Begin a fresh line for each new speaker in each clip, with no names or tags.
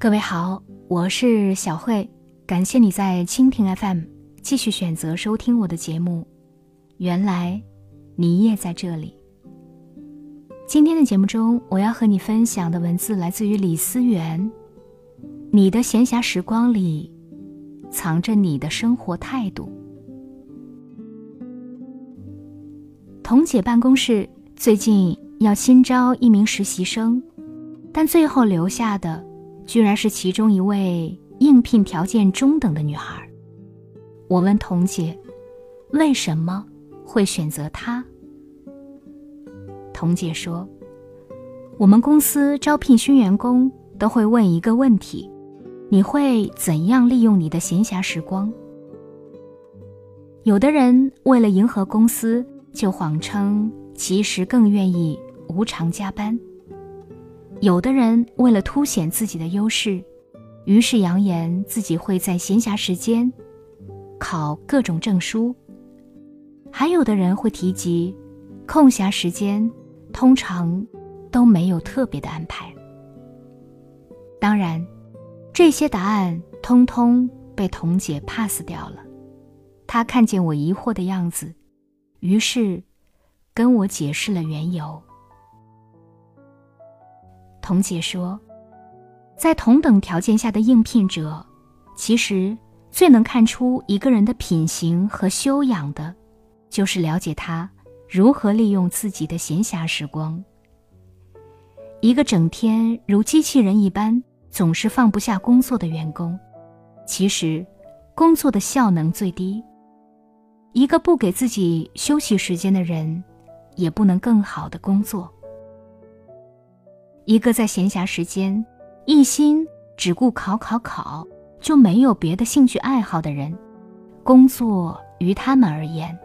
各位好，我是小慧，感谢你在蜻蜓 FM 继续选择收听我的节目。原来你也在这里。今天的节目中，我要和你分享的文字来自于李思源。你的闲暇时光里，藏着你的生活态度。彤姐办公室最近要新招一名实习生，但最后留下的居然是其中一位应聘条件中等的女孩。我问彤姐，为什么会选择她？彤姐说：“我们公司招聘新员工都会问一个问题。”你会怎样利用你的闲暇时光？有的人为了迎合公司，就谎称其实更愿意无偿加班；有的人为了凸显自己的优势，于是扬言自己会在闲暇时间考各种证书；还有的人会提及空暇时间通常都没有特别的安排。当然。这些答案通通被童姐 pass 掉了。她看见我疑惑的样子，于是跟我解释了缘由。童姐说，在同等条件下的应聘者，其实最能看出一个人的品行和修养的，就是了解他如何利用自己的闲暇时光。一个整天如机器人一般。总是放不下工作的员工，其实工作的效能最低。一个不给自己休息时间的人，也不能更好的工作。一个在闲暇时间一心只顾考考考，就没有别的兴趣爱好的人，工作于他们而言，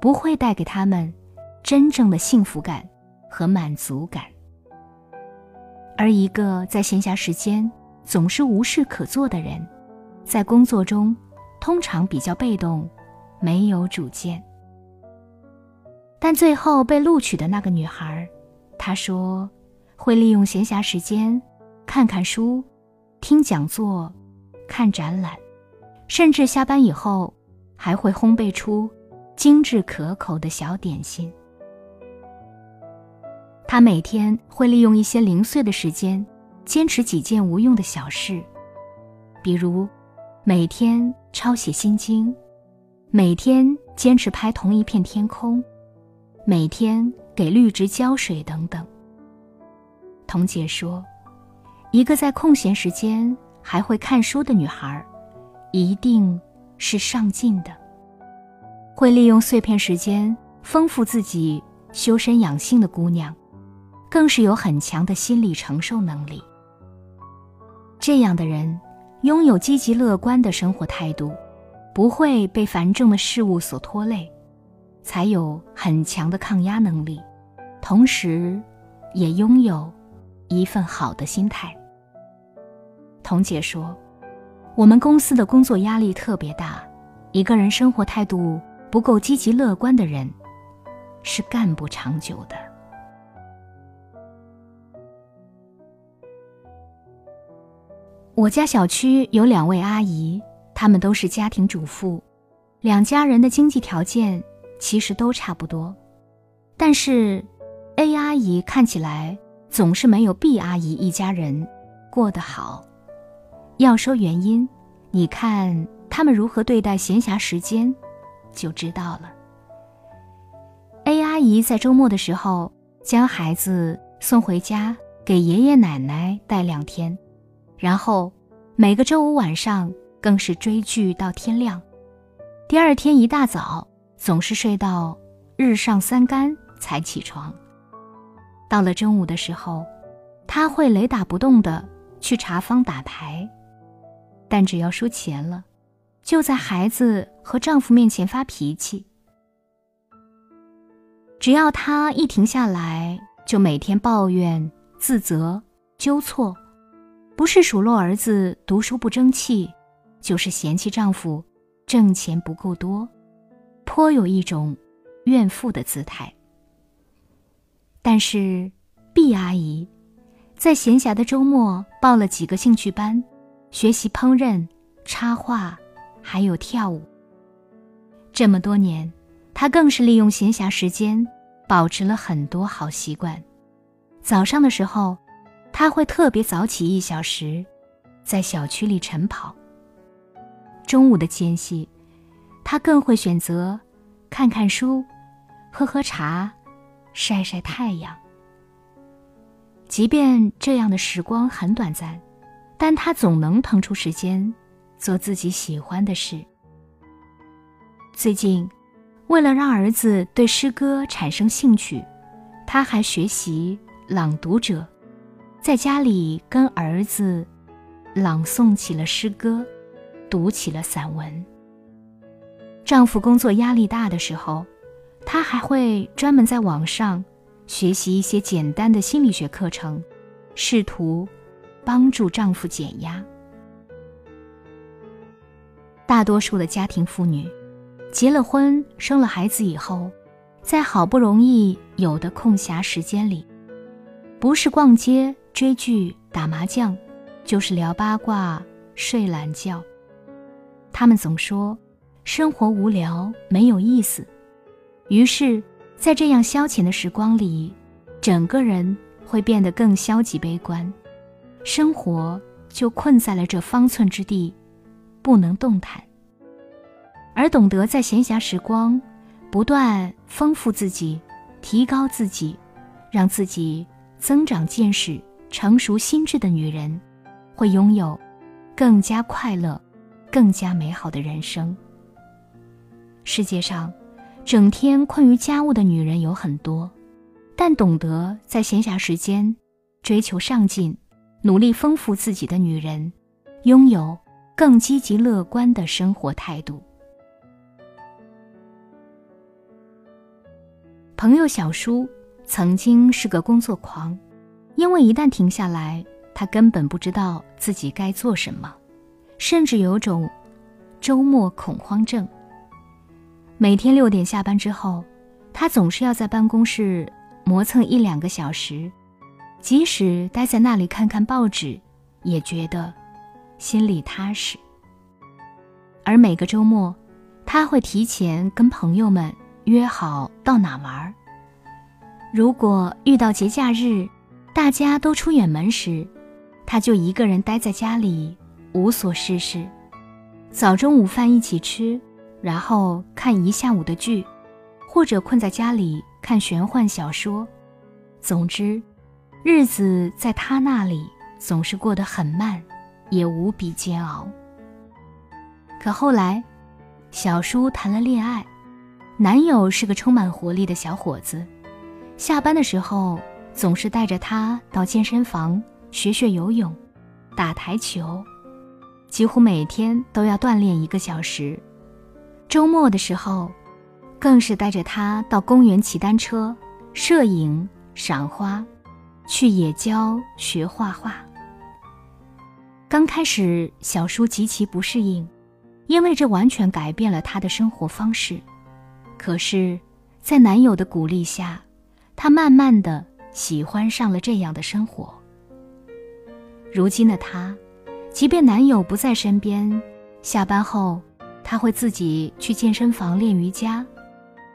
不会带给他们真正的幸福感和满足感。而一个在闲暇时间总是无事可做的人，在工作中通常比较被动，没有主见。但最后被录取的那个女孩，她说会利用闲暇时间看看书、听讲座、看展览，甚至下班以后还会烘焙出精致可口的小点心。他每天会利用一些零碎的时间，坚持几件无用的小事，比如每天抄写心经，每天坚持拍同一片天空，每天给绿植浇水等等。童姐说，一个在空闲时间还会看书的女孩，一定是上进的，会利用碎片时间丰富自己、修身养性的姑娘。更是有很强的心理承受能力。这样的人拥有积极乐观的生活态度，不会被繁重的事物所拖累，才有很强的抗压能力，同时，也拥有一份好的心态。童姐说：“我们公司的工作压力特别大，一个人生活态度不够积极乐观的人，是干不长久的。”我家小区有两位阿姨，她们都是家庭主妇，两家人的经济条件其实都差不多，但是 A 阿姨看起来总是没有 B 阿姨一家人过得好。要说原因，你看他们如何对待闲暇时间，就知道了。A 阿姨在周末的时候将孩子送回家，给爷爷奶奶带两天。然后，每个周五晚上更是追剧到天亮，第二天一大早总是睡到日上三竿才起床。到了中午的时候，他会雷打不动的去茶坊打牌，但只要输钱了，就在孩子和丈夫面前发脾气。只要他一停下来，就每天抱怨、自责、纠错。不是数落儿子读书不争气，就是嫌弃丈夫挣钱不够多，颇有一种怨妇的姿态。但是，毕阿姨在闲暇的周末报了几个兴趣班，学习烹饪、插画，还有跳舞。这么多年，他更是利用闲暇时间，保持了很多好习惯。早上的时候，他会特别早起一小时，在小区里晨跑。中午的间隙，他更会选择看看书、喝喝茶、晒晒太阳。即便这样的时光很短暂，但他总能腾出时间做自己喜欢的事。最近，为了让儿子对诗歌产生兴趣，他还学习朗读者，在家里跟儿子朗诵起了诗歌，读起了散文。丈夫工作压力大的时候，她还会专门在网上。学习一些简单的心理学课程，试图帮助丈夫减压。大多数的家庭妇女，结了婚、生了孩子以后，在好不容易有的空暇时间里，不是逛街、追剧、打麻将，就是聊八卦、睡懒觉。她们总说生活无聊、没有意思，于是。在这样消遣的时光里，整个人会变得更消极悲观，生活就困在了这方寸之地，不能动弹。而懂得在闲暇时光，不断丰富自己，提高自己，让自己增长见识、成熟心智的女人，会拥有更加快乐、更加美好的人生。世界上。整天困于家务的女人有很多，但懂得在闲暇时间追求上进、努力丰富自己的女人，拥有更积极乐观的生活态度。朋友小叔曾经是个工作狂，因为一旦停下来，他根本不知道自己该做什么，甚至有种周末恐慌症。每天六点下班之后，他总是要在办公室磨蹭一两个小时，即使待在那里看看报纸，也觉得心里踏实。而每个周末，他会提前跟朋友们约好到哪玩。如果遇到节假日，大家都出远门时，他就一个人待在家里无所事事，早中午饭一起吃。然后看一下午的剧，或者困在家里看玄幻小说。总之，日子在他那里总是过得很慢，也无比煎熬。可后来，小叔谈了恋爱，男友是个充满活力的小伙子，下班的时候总是带着他到健身房学学游泳、打台球，几乎每天都要锻炼一个小时。周末的时候，更是带着他到公园骑单车、摄影、赏花，去野郊学画画。刚开始，小叔极其不适应，因为这完全改变了他的生活方式。可是，在男友的鼓励下，她慢慢的喜欢上了这样的生活。如今的她，即便男友不在身边，下班后。他会自己去健身房练瑜伽，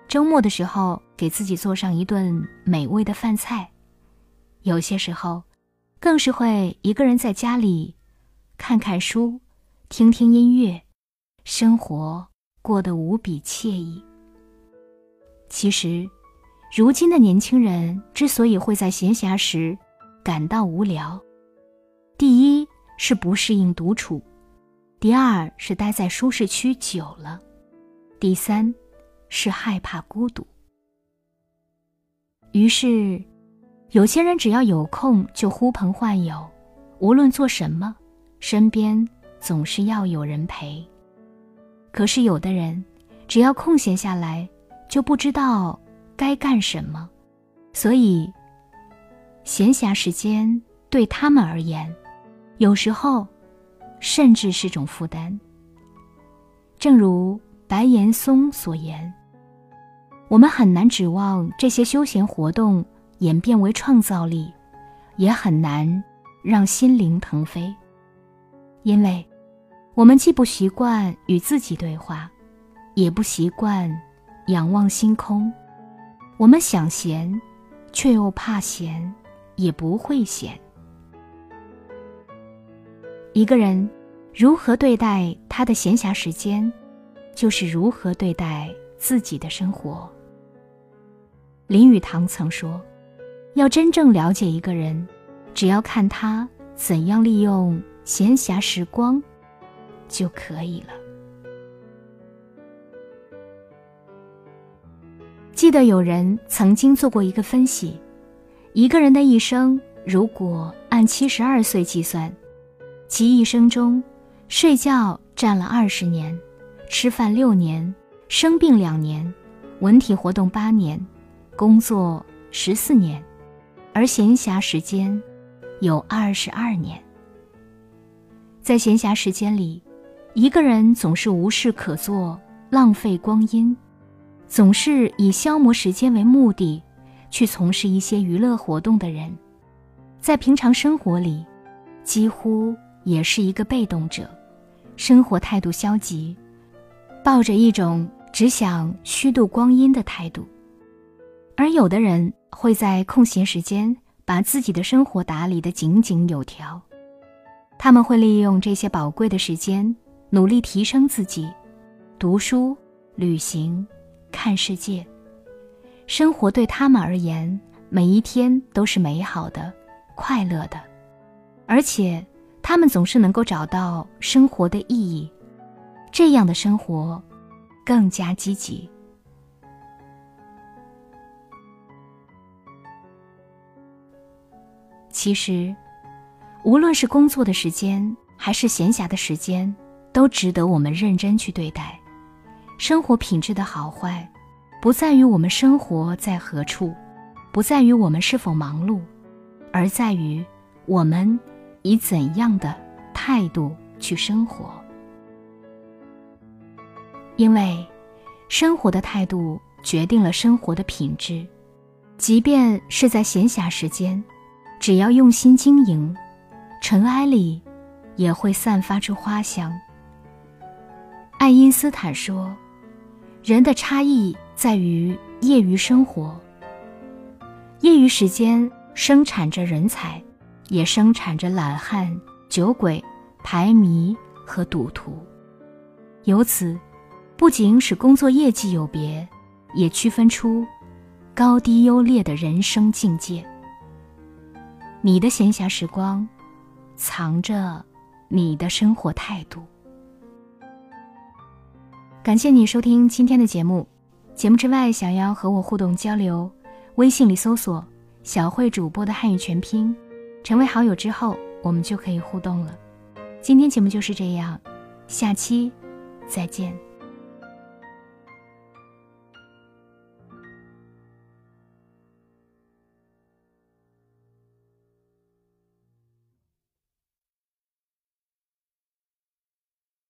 周末的时候给自己做上一顿美味的饭菜，有些时候，更是会一个人在家里看看书，听听音乐，生活过得无比惬意。其实，如今的年轻人之所以会在闲暇时感到无聊，第一是不适应独处。第二是待在舒适区久了，第三是害怕孤独。于是，有些人只要有空就呼朋唤友，无论做什么，身边总是要有人陪。可是有的人，只要空闲下来，就不知道该干什么，所以，闲暇时间对他们而言，有时候。甚至是种负担。正如白岩松所言：“我们很难指望这些休闲活动演变为创造力，也很难让心灵腾飞，因为，我们既不习惯与自己对话，也不习惯仰望星空。我们想闲，却又怕闲，也不会闲。一个人如何对待他的闲暇时间，就是如何对待自己的生活。林语堂曾说：“要真正了解一个人，只要看他怎样利用闲暇时光，就可以了。”记得有人曾经做过一个分析：一个人的一生，如果按七十二岁计算，其一生中，睡觉占了二十年，吃饭六年，生病两年，文体活动八年。工作十四年，而闲暇时间有二十二年。在闲暇时间里，一个人总是无事可做，浪费光阴，总是以消磨时间为目的去从事一些娱乐活动的人，在平常生活里，几乎也是一个被动者，生活态度消极，抱着一种只想虚度光阴的态度。而有的人会在空闲时间把自己的生活打理得井井有条，他们会利用这些宝贵的时间努力提升自己，读书、旅行、看世界。生活对他们而言，每一天都是美好的、快乐的，而且他们总是能够找到生活的意义。这样的生活更加积极。其实，无论是工作的时间还是闲暇的时间，都值得我们认真去对待。生活品质的好坏，不在于我们生活在何处，不在于我们是否忙碌，而在于我们以怎样的态度去生活。因为，生活的态度决定了生活的品质，即便是在闲暇时间。只要用心经营，尘埃里也会散发出花香。爱因斯坦说：“人的差异在于业余生活。业余时间生产着人才，也生产着懒汉、酒鬼、排迷和赌徒。由此，不仅使工作业绩有别，也区分出高低优劣的人生境界。”你的闲暇时光，藏着你的生活态度。感谢你收听今天的节目。节目之外，想要和我互动交流，微信里搜索“小慧主播”的汉语全拼，成为好友之后，我们就可以互动了。今天节目就是这样，下期再见。